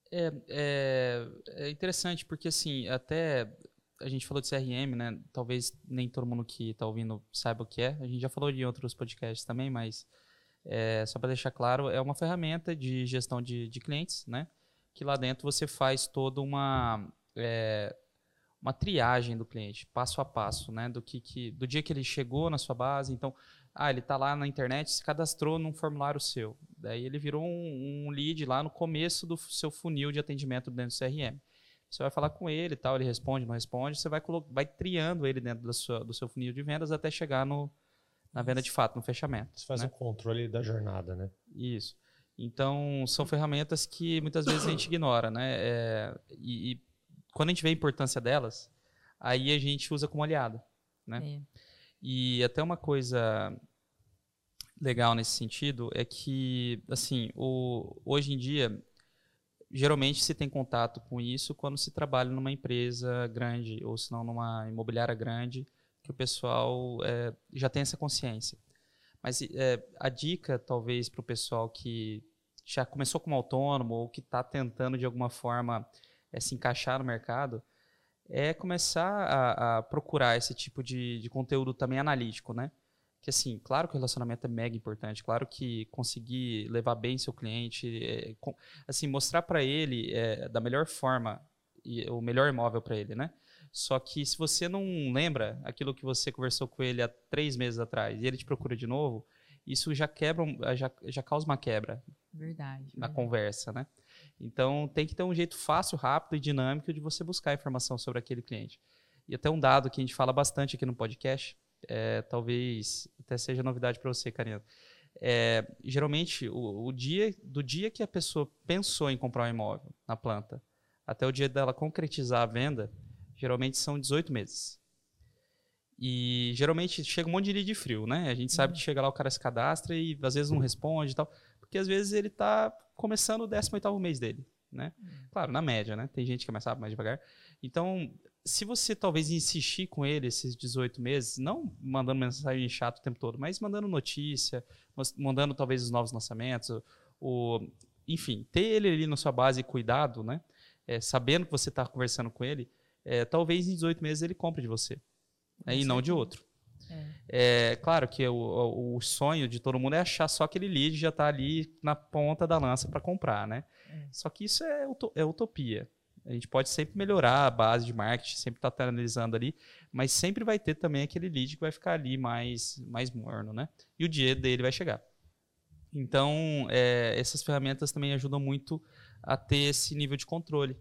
S1: É, é, é interessante, porque assim, até a gente falou de CRM, né? Talvez nem todo mundo que está ouvindo saiba o que é. A gente já falou de outros podcasts também, mas é, só para deixar claro, é uma ferramenta de gestão de, de clientes, né? Que lá dentro você faz toda uma. É, uma triagem do cliente, passo a passo, né? Do que, que do dia que ele chegou na sua base, então, ah, ele está lá na internet, se cadastrou num formulário seu, daí ele virou um, um, lead lá no começo do seu funil de atendimento dentro do CRM. Você vai falar com ele, tal, ele responde, não responde, você vai vai triando ele dentro do seu, do seu funil de vendas até chegar no, na venda de fato, no fechamento.
S2: Você faz
S1: né?
S2: o controle da jornada, né?
S1: Isso. Então, são ferramentas que muitas vezes a gente ignora, né? É, e, e quando a gente vê a importância delas, aí a gente usa como aliado, né? É. E até uma coisa legal nesse sentido é que, assim, o, hoje em dia, geralmente se tem contato com isso quando se trabalha numa empresa grande ou se não numa imobiliária grande, que o pessoal é, já tem essa consciência. Mas é, a dica, talvez, para o pessoal que já começou como autônomo ou que está tentando, de alguma forma, é, se encaixar no mercado, é começar a, a procurar esse tipo de, de, conteúdo também analítico, né? que assim, claro que o relacionamento é mega importante, claro que conseguir levar bem seu cliente, é, com, assim, mostrar para ele é, da melhor forma e, o melhor imóvel para ele, né? Só que se você não lembra aquilo que você conversou com ele há três meses atrás e ele te procura de novo, isso já quebra, já, já causa uma quebra.
S3: Verdade.
S1: Na
S3: verdade.
S1: conversa, né? Então tem que ter um jeito fácil, rápido e dinâmico de você buscar informação sobre aquele cliente. E até um dado que a gente fala bastante aqui no podcast, é, talvez até seja novidade para você, Karina. É, geralmente, o, o, dia do dia que a pessoa pensou em comprar um imóvel na planta até o dia dela concretizar a venda, geralmente são 18 meses. E geralmente chega um monte de lead frio, né? A gente sabe uhum. que chega lá, o cara se cadastra e às vezes não responde e tal. Porque às vezes ele está começando o 18 mês dele, né? Claro, na média, né? Tem gente que começa mais devagar. Então, se você talvez insistir com ele esses 18 meses, não mandando mensagem chata o tempo todo, mas mandando notícia, mandando talvez os novos lançamentos, o, enfim, ter ele ali na sua base cuidado, né? É, sabendo que você está conversando com ele, é, talvez em 18 meses ele compre de você né? e não de outro. É. é claro que o, o, sonho de todo mundo é achar só aquele lead já está ali na ponta da lança para comprar, né? É. Só que isso é, é utopia. A gente pode sempre melhorar a base de marketing, sempre estar tá analisando ali, mas sempre vai ter também aquele lead que vai ficar ali mais, mais morno, né? E o dia dele vai chegar. Então, é, essas ferramentas também ajudam muito a ter esse nível de controle.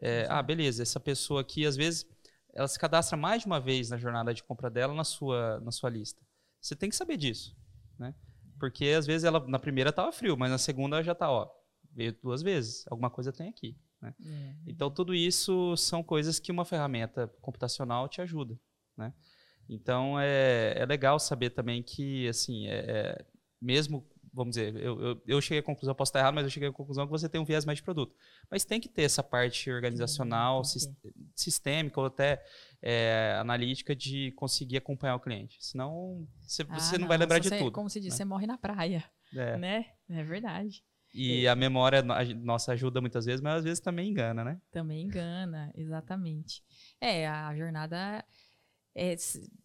S1: É, ah, beleza, essa pessoa aqui, às vezes, ela se cadastra mais de uma vez na jornada de compra dela na sua, na sua lista. Você tem que saber disso, né? Porque às vezes ela na primeira estava frio, mas na segunda já está, ó, veio duas vezes, alguma coisa tem aqui. Né? É. Então, tudo isso são coisas que uma ferramenta computacional te ajuda. Né? Então, é, é legal saber também que, assim, é, é, mesmo, vamos dizer, eu, eu, eu, cheguei à conclusão, posso estar errado, mas eu cheguei à conclusão que você tem um viés mais de produto. Mas tem que ter essa parte organizacional, sistêmica ou até é, analítica de conseguir acompanhar o cliente. Senão, você, ah, você não, não, vai lembrar de tudo.
S3: Como se diz, né? você morre na praia. É. Né? É verdade.
S1: E é. a memória nossa ajuda muitas vezes, mas às vezes também engana, né?
S3: Também engana, exatamente. É, a jornada. É,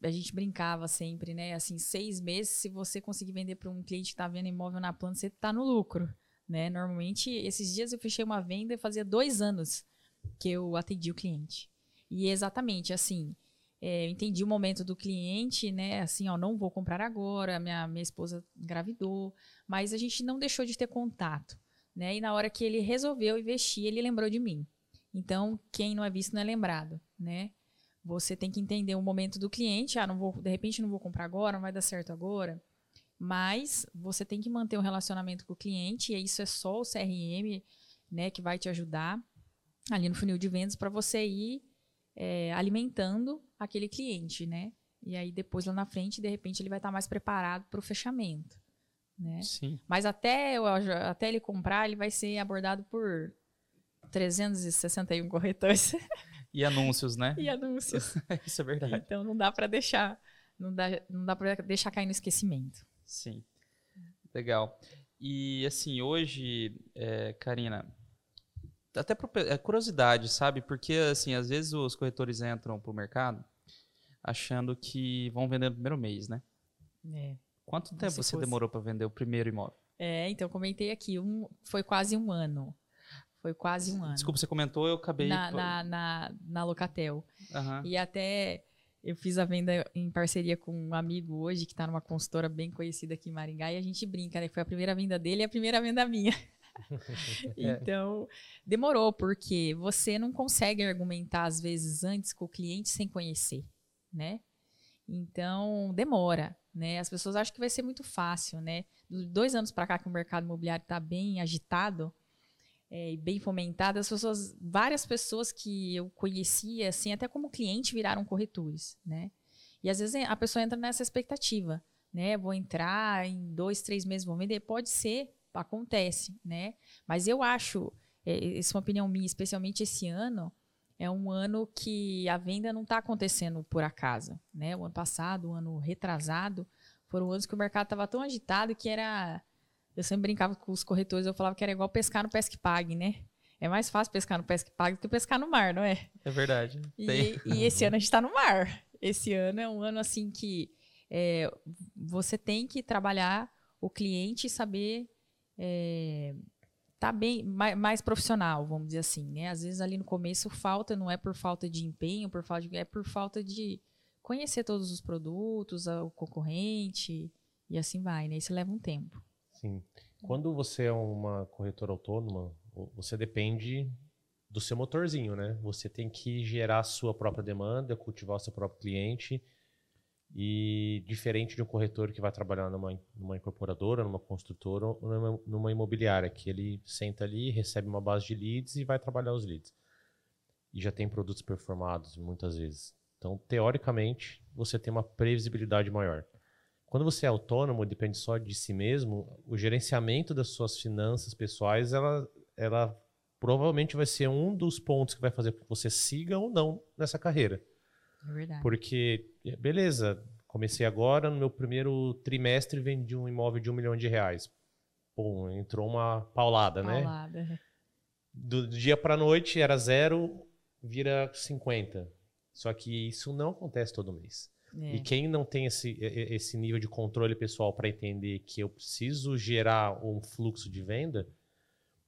S3: a gente brincava sempre, né? Assim, seis meses, se você conseguir vender para um cliente que está vendo imóvel na planta, você está no lucro. Né? Normalmente, esses dias eu fechei uma venda e fazia dois anos que eu atendi o cliente. E exatamente assim, é, eu entendi o momento do cliente, né? Assim, ó, não vou comprar agora, minha, minha esposa engravidou, mas a gente não deixou de ter contato, né? E na hora que ele resolveu investir, ele lembrou de mim. Então, quem não é visto não é lembrado, né? Você tem que entender o momento do cliente, ah, não vou, de repente não vou comprar agora, não vai dar certo agora. Mas você tem que manter um relacionamento com o cliente, e isso é só o CRM, né, que vai te ajudar ali no funil de vendas para você ir é, alimentando aquele cliente, né? E aí depois lá na frente, de repente, ele vai estar mais preparado para o fechamento. Né?
S1: Sim.
S3: Mas até, até ele comprar, ele vai ser abordado por 361 corretores.
S1: E anúncios, né?
S3: E anúncios.
S1: Isso é verdade.
S3: Então não dá para deixar, não dá, não dá para deixar cair no esquecimento.
S1: Sim. Legal. E assim, hoje, é, Karina, até por, é, curiosidade, sabe? Porque assim, às vezes os corretores entram pro mercado achando que vão vender no primeiro mês, né?
S3: É.
S1: Quanto tempo você fosse... demorou para vender o primeiro imóvel?
S3: É, então comentei aqui, um, foi quase um ano. Foi quase um ano.
S1: Desculpa, você comentou, eu acabei.
S3: Na, na, na, na Locatel. Uhum. E até eu fiz a venda em parceria com um amigo hoje, que está numa consultora bem conhecida aqui em Maringá, e a gente brinca, né? Foi a primeira venda dele e a primeira venda minha. então, demorou, porque você não consegue argumentar, às vezes, antes com o cliente sem conhecer, né? Então, demora, né? As pessoas acham que vai ser muito fácil, né? Dos dois anos para cá que o mercado imobiliário está bem agitado é, bem fomentado, as pessoas, várias pessoas que eu conhecia, assim, até como cliente, viraram corretores, né? E às vezes a pessoa entra nessa expectativa, né? Vou entrar em dois, três meses, vou vender. Pode ser, acontece, né? Mas eu acho, é, essa é uma opinião minha, especialmente esse ano, é um ano que a venda não está acontecendo por acaso, né? O ano passado, o ano retrasado, foram anos que o mercado estava tão agitado que era... Eu sempre brincava com os corretores, eu falava que era igual pescar no pesque pague, né? É mais fácil pescar no pesque pague do que pescar no mar, não é?
S1: É verdade.
S3: E, e esse ano a gente está no mar. Esse ano é um ano assim que é, você tem que trabalhar o cliente e saber é, tá bem mais, mais, profissional, vamos dizer assim, né? Às vezes ali no começo falta, não é por falta de empenho, por falta de, é por falta de conhecer todos os produtos, o concorrente e assim vai, né? Isso leva um tempo.
S2: Sim. Quando você é uma corretora autônoma, você depende do seu motorzinho, né? Você tem que gerar a sua própria demanda, cultivar o seu próprio cliente e diferente de um corretor que vai trabalhar numa, numa incorporadora, numa construtora ou numa, numa, imobiliária, que ele senta ali, recebe uma base de leads e vai trabalhar os leads. E já tem produtos performados muitas vezes. Então, teoricamente, você tem uma previsibilidade maior. Quando você é autônomo, depende só de si mesmo, o gerenciamento das suas finanças pessoais, ela, ela provavelmente vai ser um dos pontos que vai fazer com que você siga ou não nessa carreira.
S3: É verdade.
S2: Porque, beleza, comecei agora, no meu primeiro trimestre vendi um imóvel de um milhão de reais. Pô, entrou uma paulada, né?
S3: paulada. né?
S2: Do, do dia para noite era zero, vira 50. Só que isso não acontece todo mês. É. E quem não tem esse, esse nível de controle pessoal para entender que eu preciso gerar um fluxo de venda,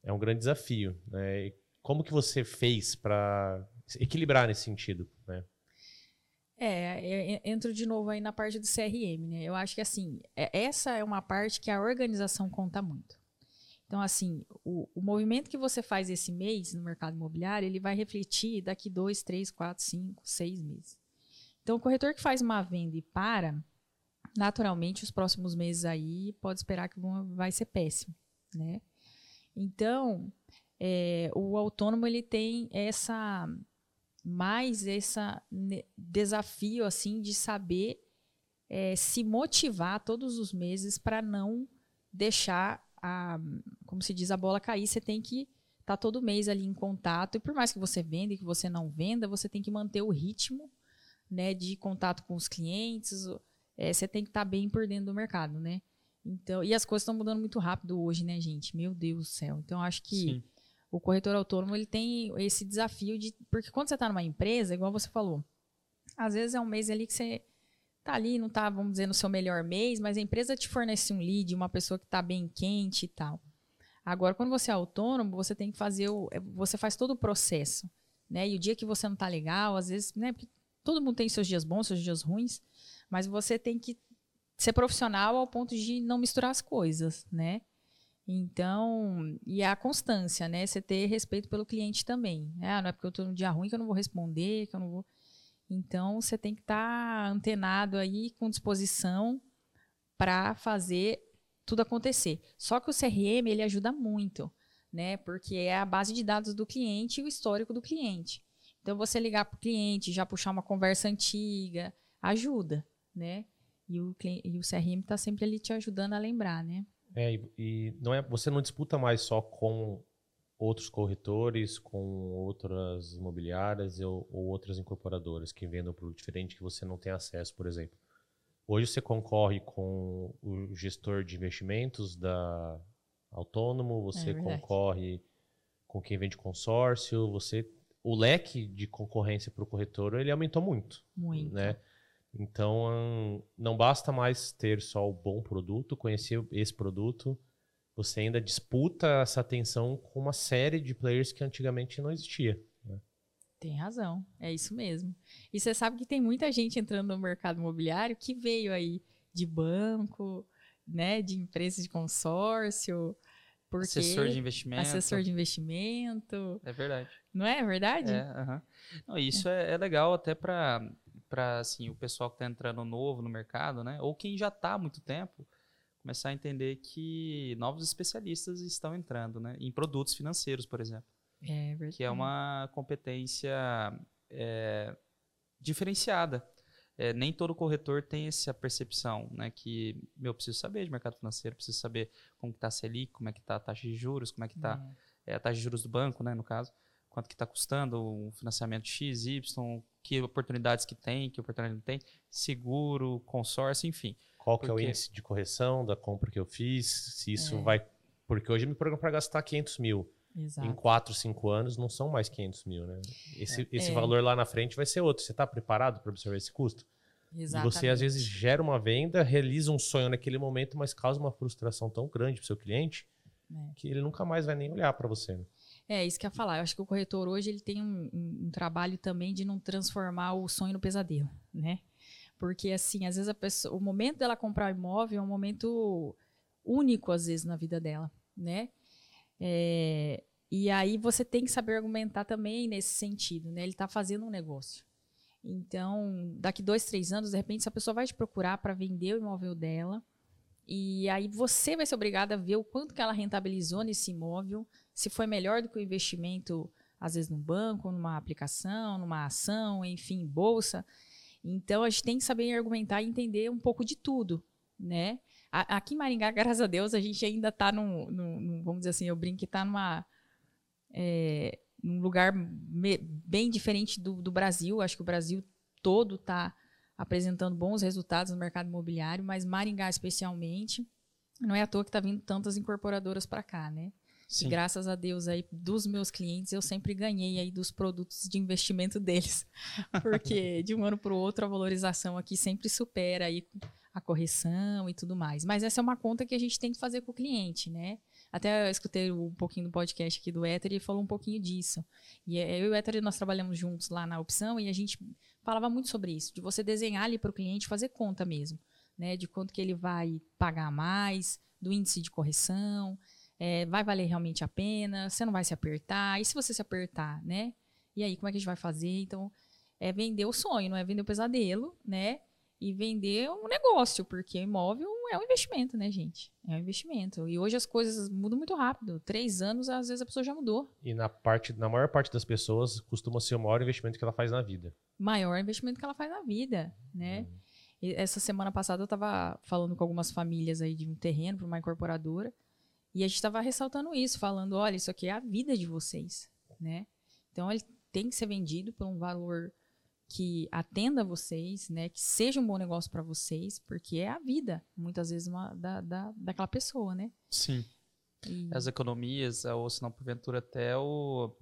S2: é um grande desafio. Né? como que você fez para equilibrar nesse sentido? Né?
S3: É, eu entro de novo aí na parte do CRM, né? Eu acho que assim, é, essa é uma parte que a organização conta muito. Então, assim, o, o, movimento que você faz esse mês no mercado imobiliário, ele vai refletir daqui dois, três, quatro, cinco, seis meses. Então, o corretor que faz uma venda e para, naturalmente, os próximos meses aí pode esperar que vai ser péssimo, né? Então, é, o autônomo ele tem essa mais esse desafio assim de saber é, se motivar todos os meses para não deixar a, como se diz, a bola cair. Você tem que estar tá todo mês ali em contato e por mais que você venda e que você não venda, você tem que manter o ritmo, né, de contato com os clientes. É, você tem que estar tá bem por dentro do mercado, né? Então, e as coisas estão mudando muito rápido hoje, né, gente? Meu Deus do céu. Então, acho que Sim o corretor autônomo ele tem esse desafio de. Porque quando você está numa empresa, igual você falou, às vezes é um mês ali que você tá ali, não tá, vamos dizer, no seu melhor mês, mas a empresa te fornece um lead, uma pessoa que está bem quente e tal. Agora, quando você é autônomo, você tem que fazer o. É, você faz todo o processo. Né? E o dia que você não tá legal, às vezes, né? Porque todo mundo tem seus dias bons, seus dias ruins, mas você tem que ser profissional ao ponto de não misturar as coisas, né? Então, e a constância, né? Você ter respeito pelo cliente também. Né? Ah, não é porque eu estou num dia ruim que eu não vou responder, que eu não vou. Então, você tem que estar tá antenado aí, com disposição para fazer tudo acontecer. Só que o CRM, ele ajuda muito, né? Porque é a base de dados do cliente e o histórico do cliente. Então, você ligar para o cliente, já puxar uma conversa antiga, ajuda, né? E o, e o CRM está sempre ali te ajudando a lembrar, né?
S2: É, e, e não é, você não disputa mais só com outros corretores, com outras imobiliárias ou, ou outras incorporadoras que vendam produto diferente que você não tem acesso, por exemplo. Hoje você concorre com o gestor de investimentos da autônomo, você é concorre com quem vende consórcio, você o leque de concorrência para o corretor ele aumentou muito,
S3: muito.
S2: né? Então, não basta mais ter só o bom produto, conhecer esse produto, você ainda disputa essa atenção com uma série de players que antigamente não existia. Né?
S3: Tem razão, é isso mesmo. E você sabe que tem muita gente entrando no mercado imobiliário que veio aí de banco, né, de empresas de consórcio, porque
S1: assessor de investimento.
S3: Assessor de investimento.
S1: É verdade.
S3: Não é, verdade?
S1: É. Não, isso é. É, legal até para para assim, o pessoal que está entrando novo no mercado, né? Ou quem já está há muito tempo, começar a entender que novos especialistas estão entrando, né? Em produtos financeiros, por exemplo.
S3: É verdade.
S1: Que é uma competência é, diferenciada. É, nem todo corretor tem essa percepção, né? Que eu preciso saber de mercado financeiro, preciso saber como está a Selic, como é que está a taxa de juros, como é que está é. é. a taxa de juros do banco, né? No caso, quanto que está custando um financiamento X, Y, que oportunidades que tem, que oportunidade não tem, seguro, consórcio, enfim.
S2: Qual que Porque... é o índice de correção da compra que eu fiz, se isso é. vai... Porque hoje eu me programo para gastar 500 mil. Exato. Em 4, 5 anos não são mais 500 mil, né? Esse, é. esse é. valor lá na frente vai ser outro. Você está preparado para absorver esse custo? Exatamente. E você às vezes gera uma venda, realiza um sonho naquele momento, mas causa uma frustração tão grande para o seu cliente é. que ele nunca mais vai nem olhar para você. Né?
S3: É, isso que eu ia falar. Eu acho que o corretor hoje ele tem um, um, trabalho também de não transformar o sonho no pesadelo, né? Porque, assim, às vezes pessoa, o momento dela comprar imóvel é um momento único, às vezes, na vida dela, né? É, e aí você tem que saber argumentar também nesse sentido, né? Ele está fazendo um negócio. Então, daqui dois, três anos, de repente, essa pessoa vai te procurar para vender o imóvel dela. E aí você vai ser obrigado a ver o quanto que ela rentabilizou nesse imóvel, se foi melhor do que o investimento, às vezes, no banco, numa aplicação, numa ação, enfim, bolsa. Então, a gente tem que saber argumentar e entender um pouco de tudo, né? Aqui em Maringá, graças a Deus, a gente ainda está num, num, vamos dizer assim, eu brinco que está numa... É, num lugar me, bem diferente do, do Brasil. Acho que o Brasil todo está apresentando bons resultados no mercado imobiliário, mas Maringá especialmente, não é à toa que está vindo tantas incorporadoras para cá, né? Sim. E graças a Deus aí dos meus clientes eu sempre ganhei aí dos produtos de investimento deles, porque de um ano para o outro a valorização aqui sempre supera aí a correção e tudo mais. Mas essa é uma conta que a gente tem que fazer com o cliente, né? Até eu escutei um pouquinho do podcast aqui do Éter e falou um pouquinho disso. E eu e o Éter, nós trabalhamos juntos lá na opção e a gente falava muito sobre isso, de você desenhar ali para o cliente, fazer conta mesmo, né? De quanto que ele vai pagar mais, do índice de correção, é, vai valer realmente a pena, você não vai se apertar, e se você se apertar, né? E aí, como é que a gente vai fazer? Então, é vender o sonho, não é vender o pesadelo, né? E vender um negócio, porque imóvel é um investimento, né, gente? É um investimento. E hoje as coisas mudam muito rápido. Três anos, às vezes, a pessoa já mudou.
S2: E na, parte, na maior parte das pessoas, costuma ser o maior investimento que ela faz na vida.
S3: Maior investimento que ela faz na vida, né? Hum. essa semana passada eu estava falando com algumas famílias aí de um terreno para uma incorporadora. E a gente estava ressaltando isso, falando, olha, isso aqui é a vida de vocês, né? Então ele tem que ser vendido por um valor que atenda vocês, né, que seja um bom negócio para vocês, porque é a vida, muitas vezes, uma, da, da, daquela pessoa, né?
S1: Sim. E... As economias, ou se não, porventura, até o,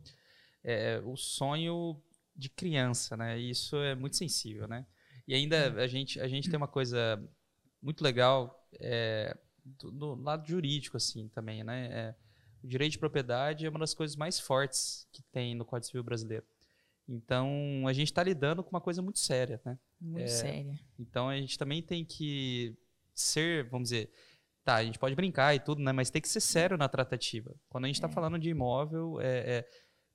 S1: é, o sonho de criança, né? Isso é muito sensível, né? E ainda é. a, gente, a gente tem uma coisa muito legal é, do, do, lado jurídico, assim, também, né? É, o direito de propriedade é uma das coisas mais fortes que tem no Código Civil brasileiro. Então, a gente está lidando com uma coisa muito séria, né?
S3: Muito é, séria.
S1: Então, a gente também tem que ser, vamos dizer, tá, a gente pode brincar e tudo, né? Mas tem que ser sério na tratativa. Quando a gente está é. falando de imóvel, é, é,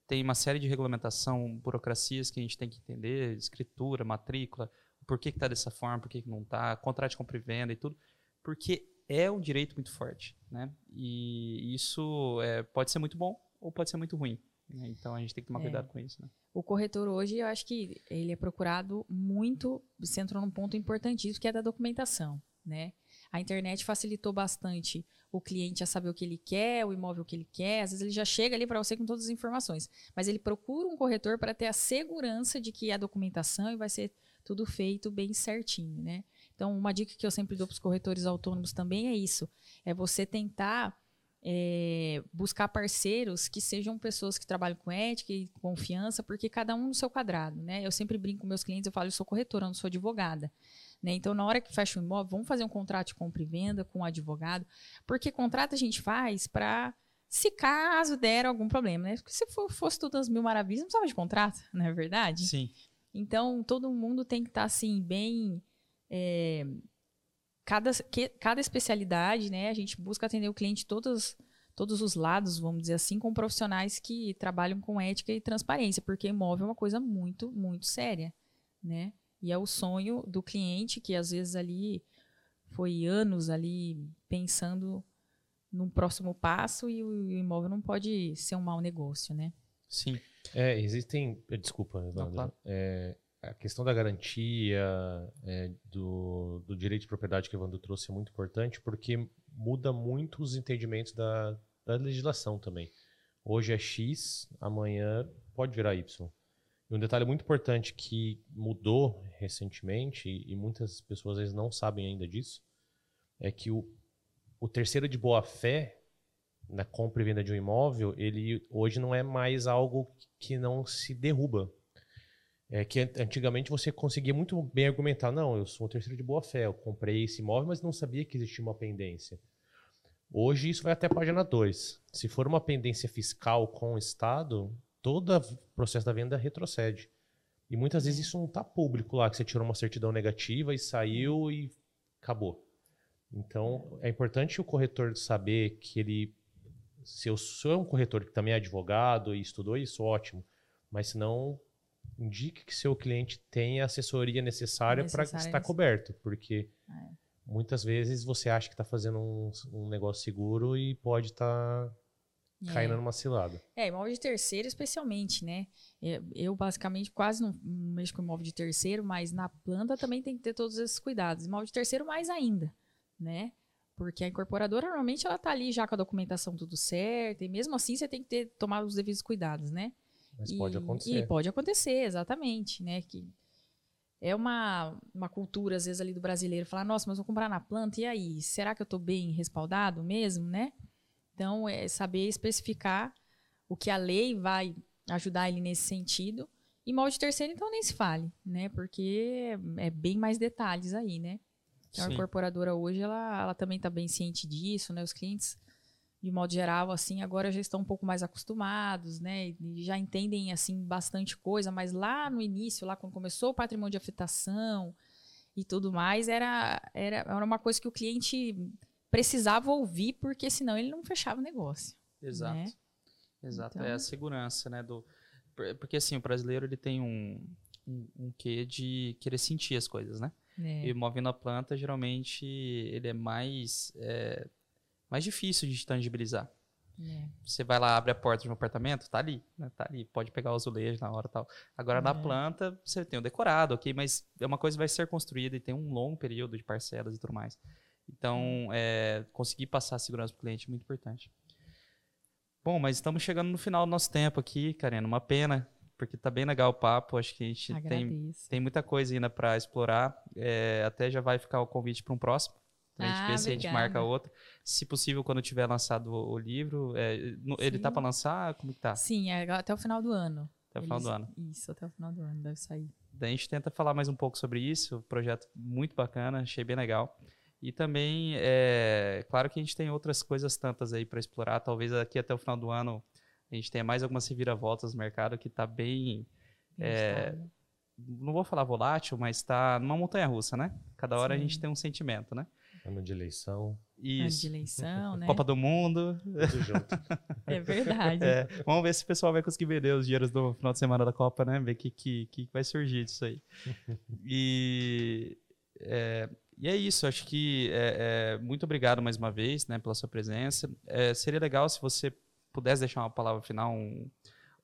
S1: tem uma série de regulamentação, burocracias que a gente tem que entender, escritura, matrícula, por que está dessa forma, por que, que não está, contrato de compra e venda e tudo, porque é um direito muito forte, né? E isso é, pode ser muito bom ou pode ser muito ruim. Né? Então a gente tem que tomar é. cuidado com isso, né?
S3: O corretor hoje, eu acho que ele é procurado muito, você entrou num ponto importantíssimo, que é da documentação, né? A internet facilitou bastante o cliente a saber o que ele quer, o imóvel que ele quer. Às vezes ele já chega ali para você com todas as informações. Mas ele procura um corretor para ter a segurança de que a documentação vai ser tudo feito bem certinho, né? Então, uma dica que eu sempre dou para os corretores autônomos também é isso: é você tentar é, buscar parceiros que sejam pessoas que trabalham com ética e confiança, porque cada um no seu quadrado, né? Eu sempre brinco com meus clientes, eu falo, eu sou corretora, eu não sou advogada. Né? Então, na hora que fecha o imóvel, vamos fazer um contrato de compra e venda com o um advogado, porque contrato a gente faz para se caso der algum problema, né? Porque se for, fosse todas as mil maravilhas, não precisava de contrato, não é verdade?
S1: Sim.
S3: Então, todo mundo tem que estar, tá, assim, bem... É, cada, que, cada especialidade, né, a gente busca atender o cliente todos, todos os lados, vamos dizer assim, com profissionais que trabalham com ética e transparência, porque imóvel é uma coisa muito, muito séria, né? E é o sonho do cliente que às vezes ali foi anos ali pensando num próximo passo e o imóvel não pode ser um mau negócio, né?
S1: Sim.
S2: É, existem. Desculpa, Evandro. Claro. É, a questão da garantia, é, do, do, direito de propriedade que o Evandro trouxe é muito importante porque muda muito os entendimentos da, da legislação também. Hoje é X, amanhã pode virar Y. E um detalhe muito importante que mudou recentemente, e muitas pessoas às vezes não sabem ainda disso, é que o, o terceiro de boa-fé na compra e venda de um imóvel, ele hoje não é mais algo que não se derruba É que antigamente você conseguia muito bem argumentar, não, eu sou um terceiro de boa fé, eu comprei esse imóvel, mas não sabia que existia uma pendência. Hoje isso vai até a página 2. Se for uma pendência fiscal com o Estado, todo o processo da venda retrocede. E muitas vezes isso não está público lá, que você tirou uma certidão negativa e saiu e acabou. Então é importante o corretor saber que ele. Se eu sou um corretor que também é advogado e estudou isso, ótimo. Mas se não, indique que seu cliente tenha a assessoria necessária para estar coberto. Porque. É muitas vezes você acha que está fazendo um, um, negócio seguro e pode estar tá caindo é. numa cilada.
S3: É, imóvel de terceiro especialmente, né? Eu, basicamente quase não mexo com imóvel de terceiro, mas na planta também tem que ter todos esses cuidados. Imóvel de terceiro mais ainda, né? Porque a incorporadora normalmente ela tá ali já com a documentação tudo certo, e mesmo assim você tem que ter tomado os devidos cuidados, né?
S2: Mas e, pode acontecer.
S3: E pode acontecer, exatamente, né? Que é uma, uma cultura, às vezes, ali do brasileiro, falar, nossa, mas vou comprar na planta, e aí? Será que eu estou bem respaldado mesmo, né? Então, é saber especificar o que a lei vai ajudar ele nesse sentido. E molde terceiro, então, nem se fale, né? Porque é bem mais detalhes aí, né? Então, Sim. a incorporadora hoje, ela, ela também está bem ciente disso, né? Os clientes de modo geral, assim, agora já estão um pouco mais acostumados, né? E já entendem, assim, bastante coisa, mas lá no início, lá quando começou o patrimônio de afetação e tudo mais, era, era, era uma coisa que o cliente precisava ouvir, porque senão ele não fechava o negócio.
S1: Exato. Né? Exato, então... é a segurança, né? Do, porque assim, o brasileiro ele tem um, um, um quê de querer sentir as coisas, né? É. E movendo a planta, geralmente, ele é mais... É, mais difícil de tangibilizar. É. Você vai lá, abre a porta de um apartamento, tá ali, né? Tá ali, pode pegar o azulejo na hora tal. Agora é. na planta, você tem o decorado, ok, mas é uma coisa que vai ser construída e tem um longo período de parcelas e tudo mais. Então, é, conseguir passar a segurança para o cliente é muito importante. Bom, mas estamos chegando no final do nosso tempo aqui, Karina. Uma pena, porque tá bem legal o papo. Acho que a gente tem, tem muita coisa ainda para explorar. É, até já vai ficar o convite para um próximo. Então, a gente ah, vê se a gente marca outro. Se possível, quando tiver lançado o, livro, é, ele tá para lançar? Como que tá?
S3: Sim, é até o final do ano.
S1: Até o final do ano.
S3: Isso, até o final do ano deve sair.
S1: Daí a gente tenta falar mais um pouco sobre isso. Projeto muito bacana, achei bem legal. E também, é claro que a gente tem outras coisas tantas aí para explorar. Talvez aqui até o final do ano a gente tenha mais algumas reviravoltas no mercado que está bem. bem é, não vou falar volátil, mas está numa montanha russa, né? Cada hora Sim. a gente tem um sentimento, né?
S2: Ano de eleição.
S3: Isso. Ano de eleição, né?
S1: Copa do Mundo.
S2: Tudo junto.
S3: é verdade.
S1: É, vamos ver se o pessoal vai conseguir vender os dinheiros do final de semana da Copa, né? Ver o que, que, que vai surgir disso aí. E é, e é isso, acho que é, é, muito obrigado mais uma vez né, pela sua presença. É, seria legal se você pudesse deixar uma palavra final, um,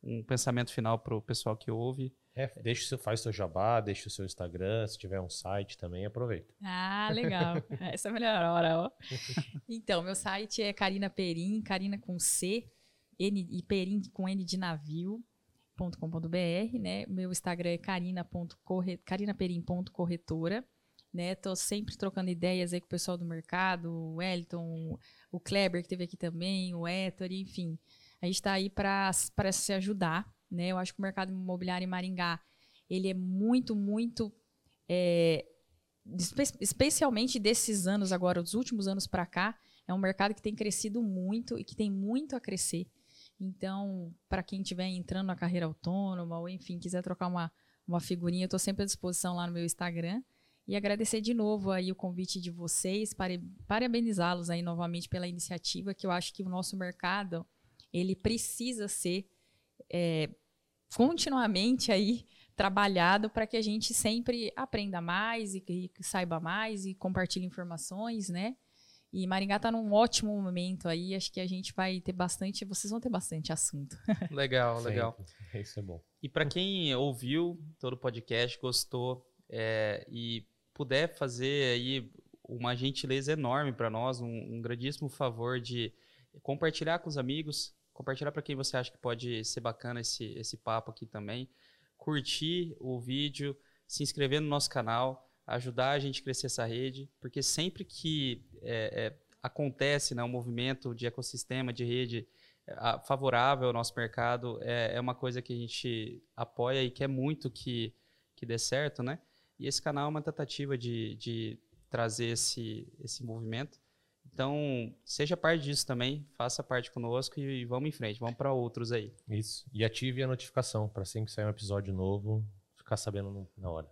S1: um pensamento final para o pessoal que ouve.
S2: É, deixa o seu, faz o seu jabá, deixa o seu Instagram, se tiver um site também, aproveita.
S3: Ah, legal. Essa é a melhor hora, ó. Então, meu site é Carina Perim, Carina com C, N, e Perim com N de navio. .com.br, né? Meu Instagram é carinaperim.corretora, né? Tô sempre trocando ideias aí com o pessoal do mercado, o Wellington, o Kleber que teve aqui também, o Héctor, enfim. A gente está aí para se ajudar, né? Eu acho que o mercado imobiliário em Maringá ele é muito, muito é, especialmente desses anos agora, dos últimos anos para cá, é um mercado que tem crescido muito e que tem muito a crescer. Então, para quem estiver entrando na carreira autônoma ou enfim quiser trocar uma, uma figurinha, eu estou sempre à disposição lá no meu Instagram. E agradecer de novo aí o convite de vocês, parabenizá-los aí novamente pela iniciativa, que eu acho que o nosso mercado ele precisa ser é, continuamente aí trabalhado para que a gente sempre aprenda mais e, e saiba mais e compartilhe informações, né? E Maringá está num ótimo momento aí, acho que a gente vai ter bastante, vocês vão ter bastante assunto.
S1: Legal, legal.
S2: Sempre. Isso é bom.
S1: E para quem ouviu todo o podcast, gostou é, e puder fazer aí uma gentileza enorme para nós, um, um grandíssimo favor de compartilhar com os amigos, compartilhar para quem você acha que pode ser bacana esse, esse papo aqui também, curtir o vídeo, se inscrever no nosso canal, ajudar a gente a crescer essa rede, porque sempre que é, é, acontece né, um movimento de ecossistema, de rede é, favorável ao nosso mercado, é, é uma coisa que a gente apoia e quer muito que que dê certo, né? E esse canal é uma tentativa de, de trazer esse, esse movimento. Então, seja parte disso também, faça parte conosco e, e vamos em frente, vamos para outros aí.
S2: Isso. E ative a notificação para sempre que sair um episódio novo, ficar sabendo na hora.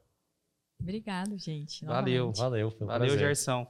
S3: Obrigado, gente.
S1: Valeu.
S2: Valeu. Foi um
S1: Valeu,
S2: prazer.
S1: Gerson.